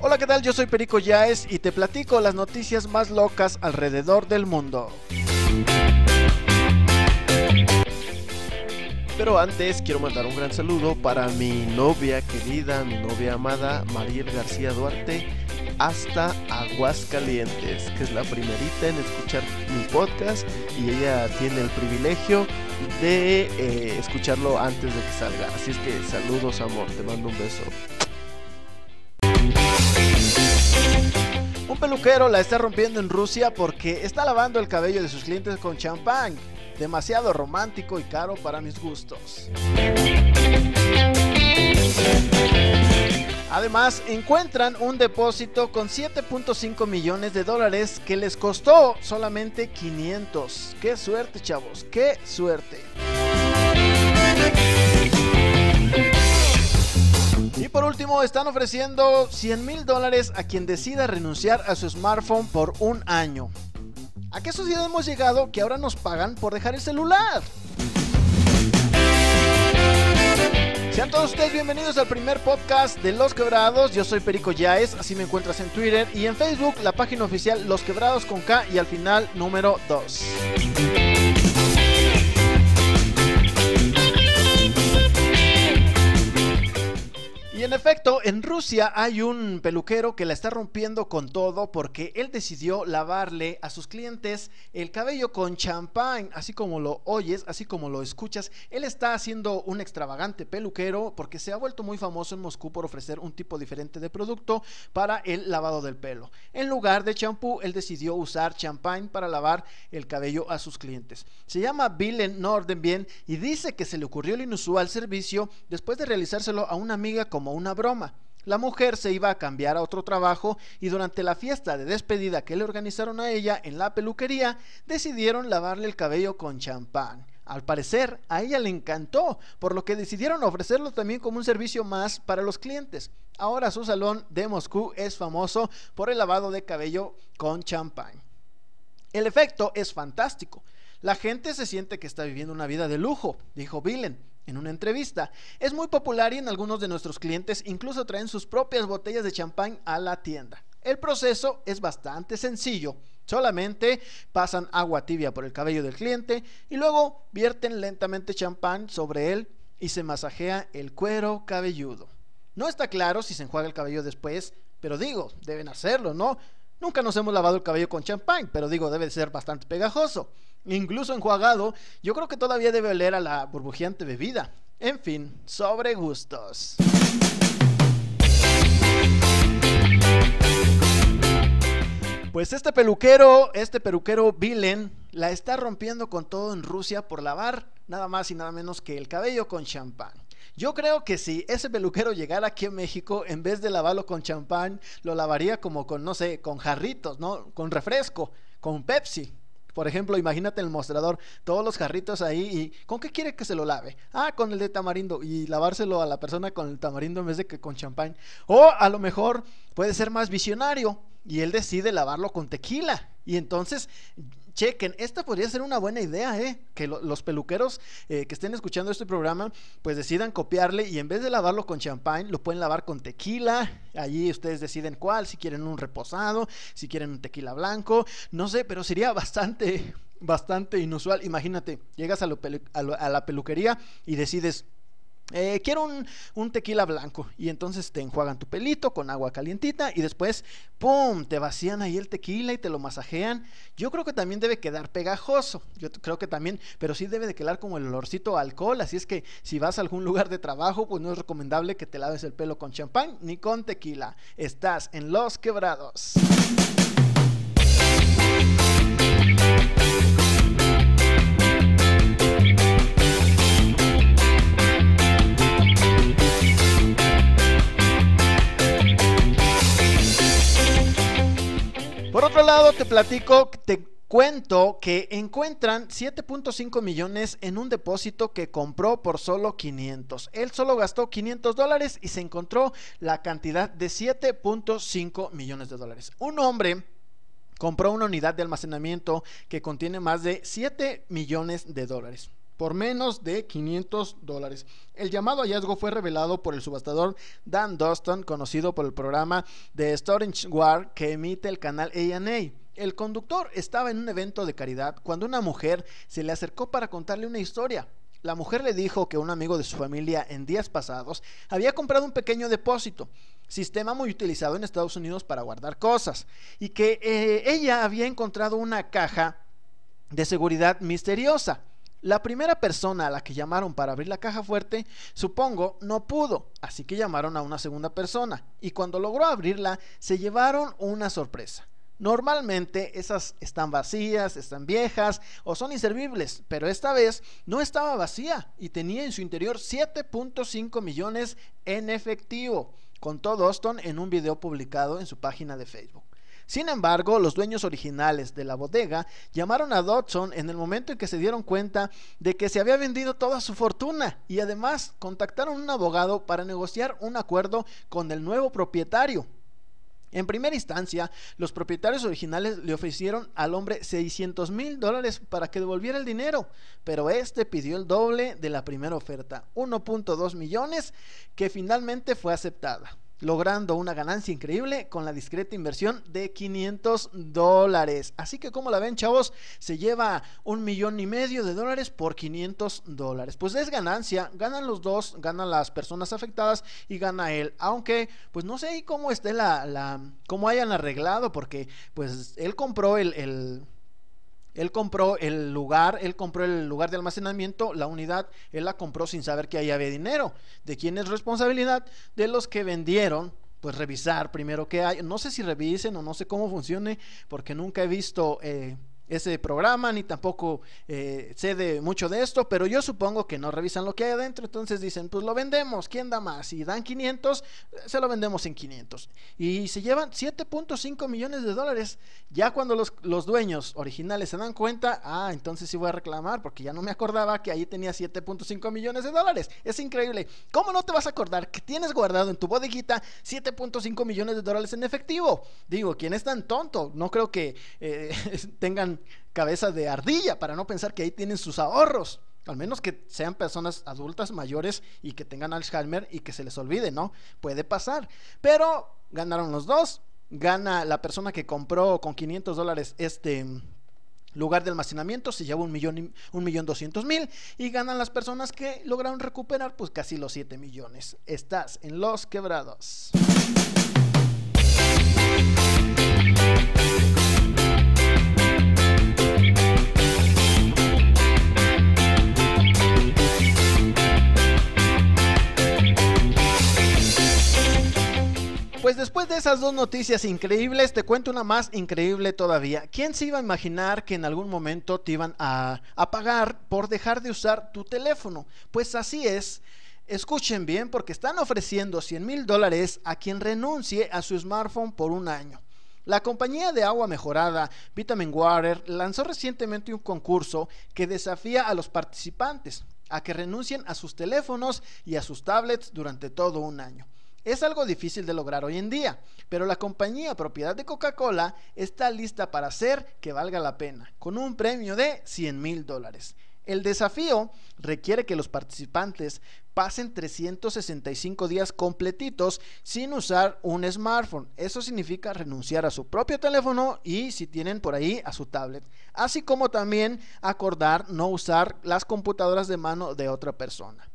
Hola, ¿qué tal? Yo soy Perico Yaes y te platico las noticias más locas alrededor del mundo. Pero antes quiero mandar un gran saludo para mi novia querida, mi novia amada, Mariel García Duarte, hasta Aguascalientes, que es la primerita en escuchar mi podcast y ella tiene el privilegio de eh, escucharlo antes de que salga. Así es que saludos amor, te mando un beso. Un peluquero la está rompiendo en Rusia porque está lavando el cabello de sus clientes con champán. Demasiado romántico y caro para mis gustos. Además, encuentran un depósito con 7.5 millones de dólares que les costó solamente 500. ¡Qué suerte, chavos! ¡Qué suerte! Y por último, están ofreciendo 100 mil dólares a quien decida renunciar a su smartphone por un año. ¿A qué sociedad hemos llegado que ahora nos pagan por dejar el celular? Todos ustedes bienvenidos al primer podcast de Los Quebrados. Yo soy Perico Yaes, así me encuentras en Twitter y en Facebook, la página oficial Los Quebrados con K y al final número 2. Y en efecto, en Rusia hay un peluquero que la está rompiendo con todo porque él decidió lavarle a sus clientes el cabello con champán, así como lo oyes, así como lo escuchas. Él está haciendo un extravagante peluquero porque se ha vuelto muy famoso en Moscú por ofrecer un tipo diferente de producto para el lavado del pelo. En lugar de champú, él decidió usar champán para lavar el cabello a sus clientes. Se llama Bilen Nordenbien y dice que se le ocurrió el inusual servicio después de realizárselo a una amiga como una broma. La mujer se iba a cambiar a otro trabajo y durante la fiesta de despedida que le organizaron a ella en la peluquería, decidieron lavarle el cabello con champán. Al parecer, a ella le encantó, por lo que decidieron ofrecerlo también como un servicio más para los clientes. Ahora su salón de Moscú es famoso por el lavado de cabello con champán. El efecto es fantástico. La gente se siente que está viviendo una vida de lujo, dijo Billen en una entrevista. Es muy popular y en algunos de nuestros clientes incluso traen sus propias botellas de champán a la tienda. El proceso es bastante sencillo. Solamente pasan agua tibia por el cabello del cliente y luego vierten lentamente champán sobre él y se masajea el cuero cabelludo. No está claro si se enjuaga el cabello después, pero digo, deben hacerlo, ¿no? Nunca nos hemos lavado el cabello con champán, pero digo, debe ser bastante pegajoso. Incluso enjuagado, yo creo que todavía debe oler a la burbujeante bebida. En fin, sobre gustos. Pues este peluquero, este peluquero Vilen, la está rompiendo con todo en Rusia por lavar nada más y nada menos que el cabello con champán. Yo creo que si ese peluquero llegara aquí a México, en vez de lavarlo con champán, lo lavaría como con, no sé, con jarritos, ¿no? Con refresco, con Pepsi. Por ejemplo, imagínate el mostrador, todos los jarritos ahí y ¿con qué quiere que se lo lave? Ah, con el de tamarindo y lavárselo a la persona con el tamarindo en vez de que con champán. O a lo mejor puede ser más visionario y él decide lavarlo con tequila. Y entonces chequen, esta podría ser una buena idea, ¿eh? Que los peluqueros eh, que estén escuchando este programa, pues decidan copiarle y en vez de lavarlo con champán, lo pueden lavar con tequila. Allí ustedes deciden cuál, si quieren un reposado, si quieren un tequila blanco, no sé, pero sería bastante, bastante inusual. Imagínate, llegas a la peluquería y decides eh, quiero un, tequila blanco y entonces te enjuagan tu pelito con agua calientita y después, ¡pum!, te vacían ahí el tequila y te lo masajean. Yo creo que también debe quedar pegajoso, yo creo que también, pero sí debe de quedar como el olorcito alcohol, así es que si vas a algún lugar de trabajo, pues no es recomendable que te laves el pelo con champán ni con tequila. Estás en Los Quebrados. Platico, te cuento que encuentran 7.5 millones en un depósito que compró por solo 500. Él solo gastó 500 dólares y se encontró la cantidad de 7.5 millones de dólares. Un hombre compró una unidad de almacenamiento que contiene más de 7 millones de dólares. Por menos de 500 dólares. El llamado hallazgo fue revelado por el subastador Dan Doston, conocido por el programa de Storage War que emite el canal A&A. El conductor estaba en un evento de caridad cuando una mujer se le acercó para contarle una historia. La mujer le dijo que un amigo de su familia en días pasados había comprado un pequeño depósito, sistema muy utilizado en Estados Unidos para guardar cosas, y que eh, ella había encontrado una caja de seguridad misteriosa. La primera persona a la que llamaron para abrir la caja fuerte, supongo, no pudo, así que llamaron a una segunda persona, y cuando logró abrirla, se llevaron una sorpresa. Normalmente esas están vacías, están viejas o son inservibles, pero esta vez no estaba vacía y tenía en su interior 7.5 millones en efectivo, contó Doston en un video publicado en su página de Facebook. Sin embargo, los dueños originales de la bodega llamaron a Dodson en el momento en que se dieron cuenta de que se había vendido toda su fortuna y además contactaron a un abogado para negociar un acuerdo con el nuevo propietario. En primera instancia, los propietarios originales le ofrecieron al hombre 600 mil dólares para que devolviera el dinero, pero este pidió el doble de la primera oferta, 1.2 millones, que finalmente fue aceptada logrando una ganancia increíble con la discreta inversión de 500 dólares. Así que como la ven chavos, se lleva un millón y medio de dólares por 500 dólares. Pues es ganancia, ganan los dos, ganan las personas afectadas y gana él. Aunque pues no sé cómo esté la, cómo hayan arreglado porque pues él compró el él compró el lugar, él compró el lugar de almacenamiento, la unidad, él la compró sin saber que ahí había dinero. ¿De quién es responsabilidad? De los que vendieron, pues revisar primero qué hay. No sé si revisen o no sé cómo funcione, porque nunca he visto eh, ese programa, ni tampoco eh, sé de mucho de esto, pero yo supongo que no revisan lo que hay adentro, entonces dicen, pues lo vendemos, ¿quién da más? Si dan 500, se lo vendemos en 500. Y se llevan 7.5 millones de dólares. Ya cuando los, los, dueños originales se dan cuenta, ah, entonces sí voy a reclamar, porque ya no me acordaba que ahí tenía 7.5 millones de dólares. Es increíble. ¿Cómo no te vas a acordar que tienes guardado en tu bodeguita 7.5 millones de dólares en efectivo? Digo, ¿quién es tan tonto? No creo que eh, tengan cabeza de ardilla para no pensar que ahí tienen sus ahorros. Al menos que sean personas adultas mayores y que tengan Alzheimer y que se les olvide, ¿no? Puede pasar. Pero ganaron los dos. Gana la persona que compró con 500 dólares este lugar de almacenamiento, se lleva un millón, un millón doscientos mil y ganan las personas que lograron recuperar pues casi los 7 millones. Estás en los quebrados. Pues después de esas dos noticias increíbles, te cuento una más increíble todavía. ¿Quién se iba a imaginar que en algún momento te iban a, pagar por dejar de usar tu teléfono? Pues así es. Escuchen bien porque están ofreciendo 100 mil dólares a quien renuncie a su smartphone por un año. La compañía de agua mejorada Vitamin Water lanzó recientemente un concurso que desafía a los participantes a que renuncien a sus teléfonos y a sus tablets durante todo un año. Es algo difícil de lograr hoy en día, pero la compañía propiedad de Coca-Cola está lista para hacer que valga la pena, con un premio de 100 mil dólares. El desafío requiere que los participantes pasen 365 días completitos sin usar un smartphone. Eso significa renunciar a su propio teléfono y si tienen por ahí a su tablet. Así como también acordar no usar las computadoras de mano de otra persona.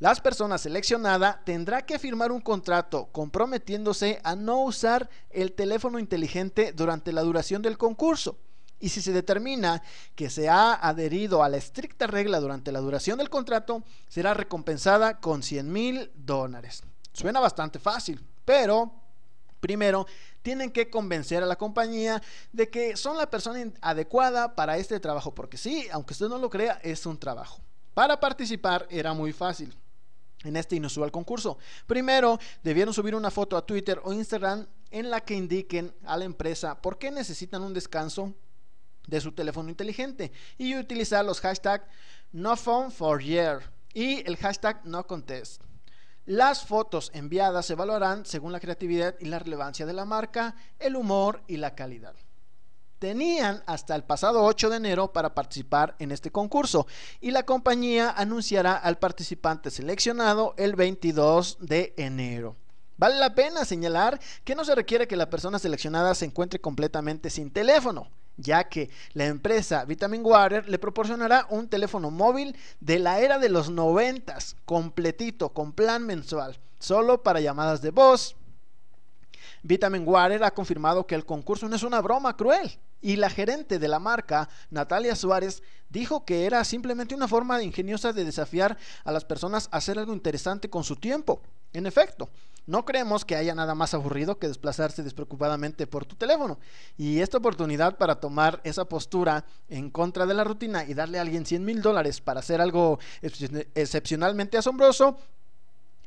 Las personas seleccionadas tendrá que firmar un contrato comprometiéndose a no usar el teléfono inteligente durante la duración del concurso. Y si se determina que se ha adherido a la estricta regla durante la duración del contrato, será recompensada con 100 mil dólares. Suena bastante fácil, pero primero tienen que convencer a la compañía de que son la persona adecuada para este trabajo, porque sí, aunque usted no lo crea, es un trabajo. Para participar era muy fácil en este inusual concurso. Primero, debieron subir una foto a Twitter o Instagram en la que indiquen a la empresa por qué necesitan un descanso de su teléfono inteligente y utilizar los hashtags no phone for year y el hashtag no contest. Las fotos enviadas se evaluarán según la creatividad y la relevancia de la marca, el humor y la calidad. Tenían hasta el pasado 8 de enero para participar en este concurso y la compañía anunciará al participante seleccionado el 22 de enero. Vale la pena señalar que no se requiere que la persona seleccionada se encuentre completamente sin teléfono, ya que la empresa Vitamin Water le proporcionará un teléfono móvil de la era de los 90, completito, con plan mensual, solo para llamadas de voz. Vitamin Water ha confirmado que el concurso no es una broma cruel y la gerente de la marca, Natalia Suárez, dijo que era simplemente una forma ingeniosa de desafiar a las personas a hacer algo interesante con su tiempo. En efecto, no creemos que haya nada más aburrido que desplazarse despreocupadamente por tu teléfono. Y esta oportunidad para tomar esa postura en contra de la rutina y darle a alguien 100 mil dólares para hacer algo excepcionalmente asombroso,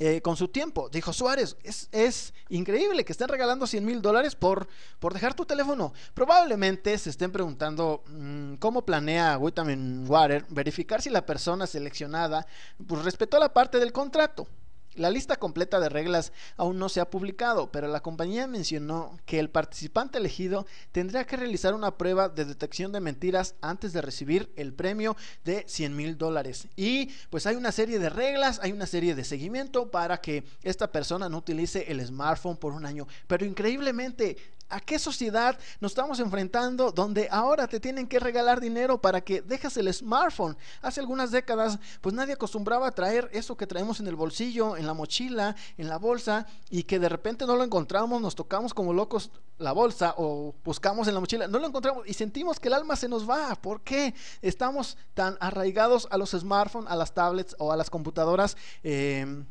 eh, con su tiempo. Dijo Suárez, es, increíble que estén regalando 100 mil dólares por, por dejar tu teléfono. Probablemente se estén preguntando mm, cómo planea Vitamin Water verificar si la persona seleccionada pues, respetó la parte del contrato. La lista completa de reglas aún no se ha publicado, pero la compañía mencionó que el participante elegido tendrá que realizar una prueba de detección de mentiras antes de recibir el premio de 100 mil dólares. Y pues hay una serie de reglas, hay una serie de seguimiento para que esta persona no utilice el smartphone por un año. Pero increíblemente ¿A qué sociedad nos estamos enfrentando donde ahora te tienen que regalar dinero para que dejes el smartphone? Hace algunas décadas, pues nadie acostumbraba a traer eso que traemos en el bolsillo, en la mochila, en la bolsa, y que de repente no lo encontramos, nos tocamos como locos la bolsa o buscamos en la mochila, no lo encontramos y sentimos que el alma se nos va. ¿Por qué? Estamos tan arraigados a los smartphones, a las tablets o a las computadoras. Eh,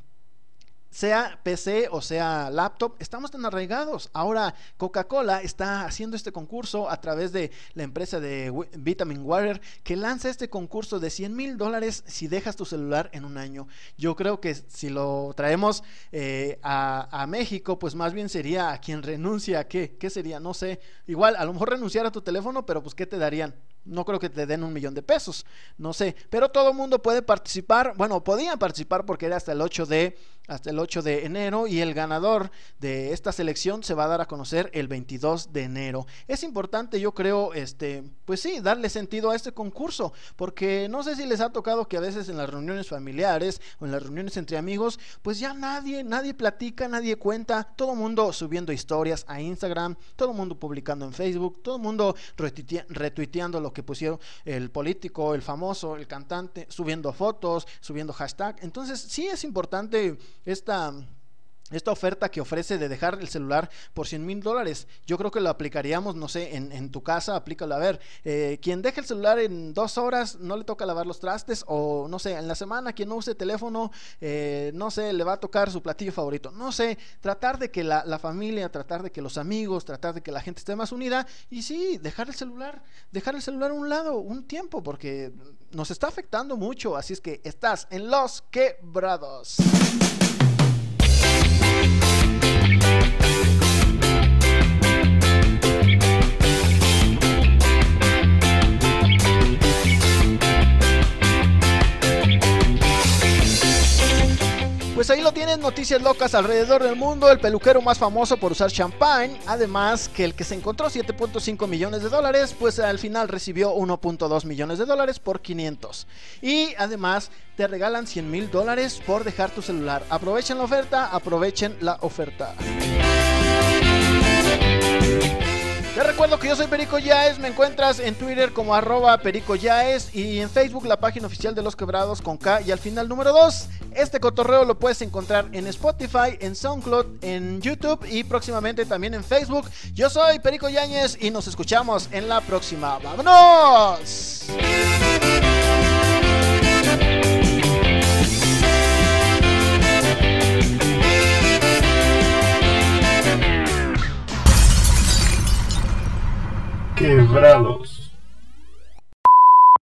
sea PC o sea laptop, estamos tan arraigados. Ahora Coca-Cola está haciendo este concurso a través de la empresa de Vitamin Water que lanza este concurso de 100 mil dólares si dejas tu celular en un año. Yo creo que si lo traemos eh, a, México, pues más bien sería a quien renuncia, ¿qué? ¿Qué sería? No sé. Igual, a lo mejor renunciar a tu teléfono, pero pues ¿qué te darían? No creo que te den un millón de pesos, no sé. Pero todo el mundo puede participar. Bueno, podían participar porque era hasta el 8 de, hasta el 8 de enero y el ganador de esta selección se va a dar a conocer el 22 de enero. Es importante, yo creo, este, pues sí, darle sentido a este concurso, porque no sé si les ha tocado que a veces en las reuniones familiares o en las reuniones entre amigos, pues ya nadie, nadie platica, nadie cuenta, todo mundo subiendo historias a Instagram, todo mundo publicando en Facebook, todo mundo retuiteando lo que pusieron el político, el famoso, el cantante, subiendo fotos, subiendo hashtag. Entonces sí es importante esta esta oferta que ofrece de dejar el celular por 100 mil dólares, yo creo que lo aplicaríamos, no sé, en, tu casa, aplícalo a ver. Eh, quien deje el celular en dos horas no le toca lavar los trastes, o no sé, en la semana quien no use teléfono, eh, no sé, le va a tocar su platillo favorito. No sé, tratar de que la, la, familia, tratar de que los amigos, tratar de que la gente esté más unida, y sí, dejar el celular, dejar el celular a un lado, un tiempo, porque nos está afectando mucho. Así es que estás en los quebrados. thank you Pues ahí lo tienen, noticias locas alrededor del mundo, el peluquero más famoso por usar champagne, además que el que se encontró 7.5 millones de dólares, pues al final recibió 1.2 millones de dólares por 500. Y además te regalan 100 mil dólares por dejar tu celular. Aprovechen la oferta, aprovechen la oferta. Te recuerdo que yo soy Perico Yaes, me encuentras en Twitter como arroba Perico Yaes y en Facebook la página oficial de Los Quebrados con K y al final número 2. Este cotorreo lo puedes encontrar en Spotify, en SoundCloud, en YouTube y próximamente también en Facebook. Yo soy Perico Yáñez y nos escuchamos en la próxima. ¡Vámonos! Quebrados.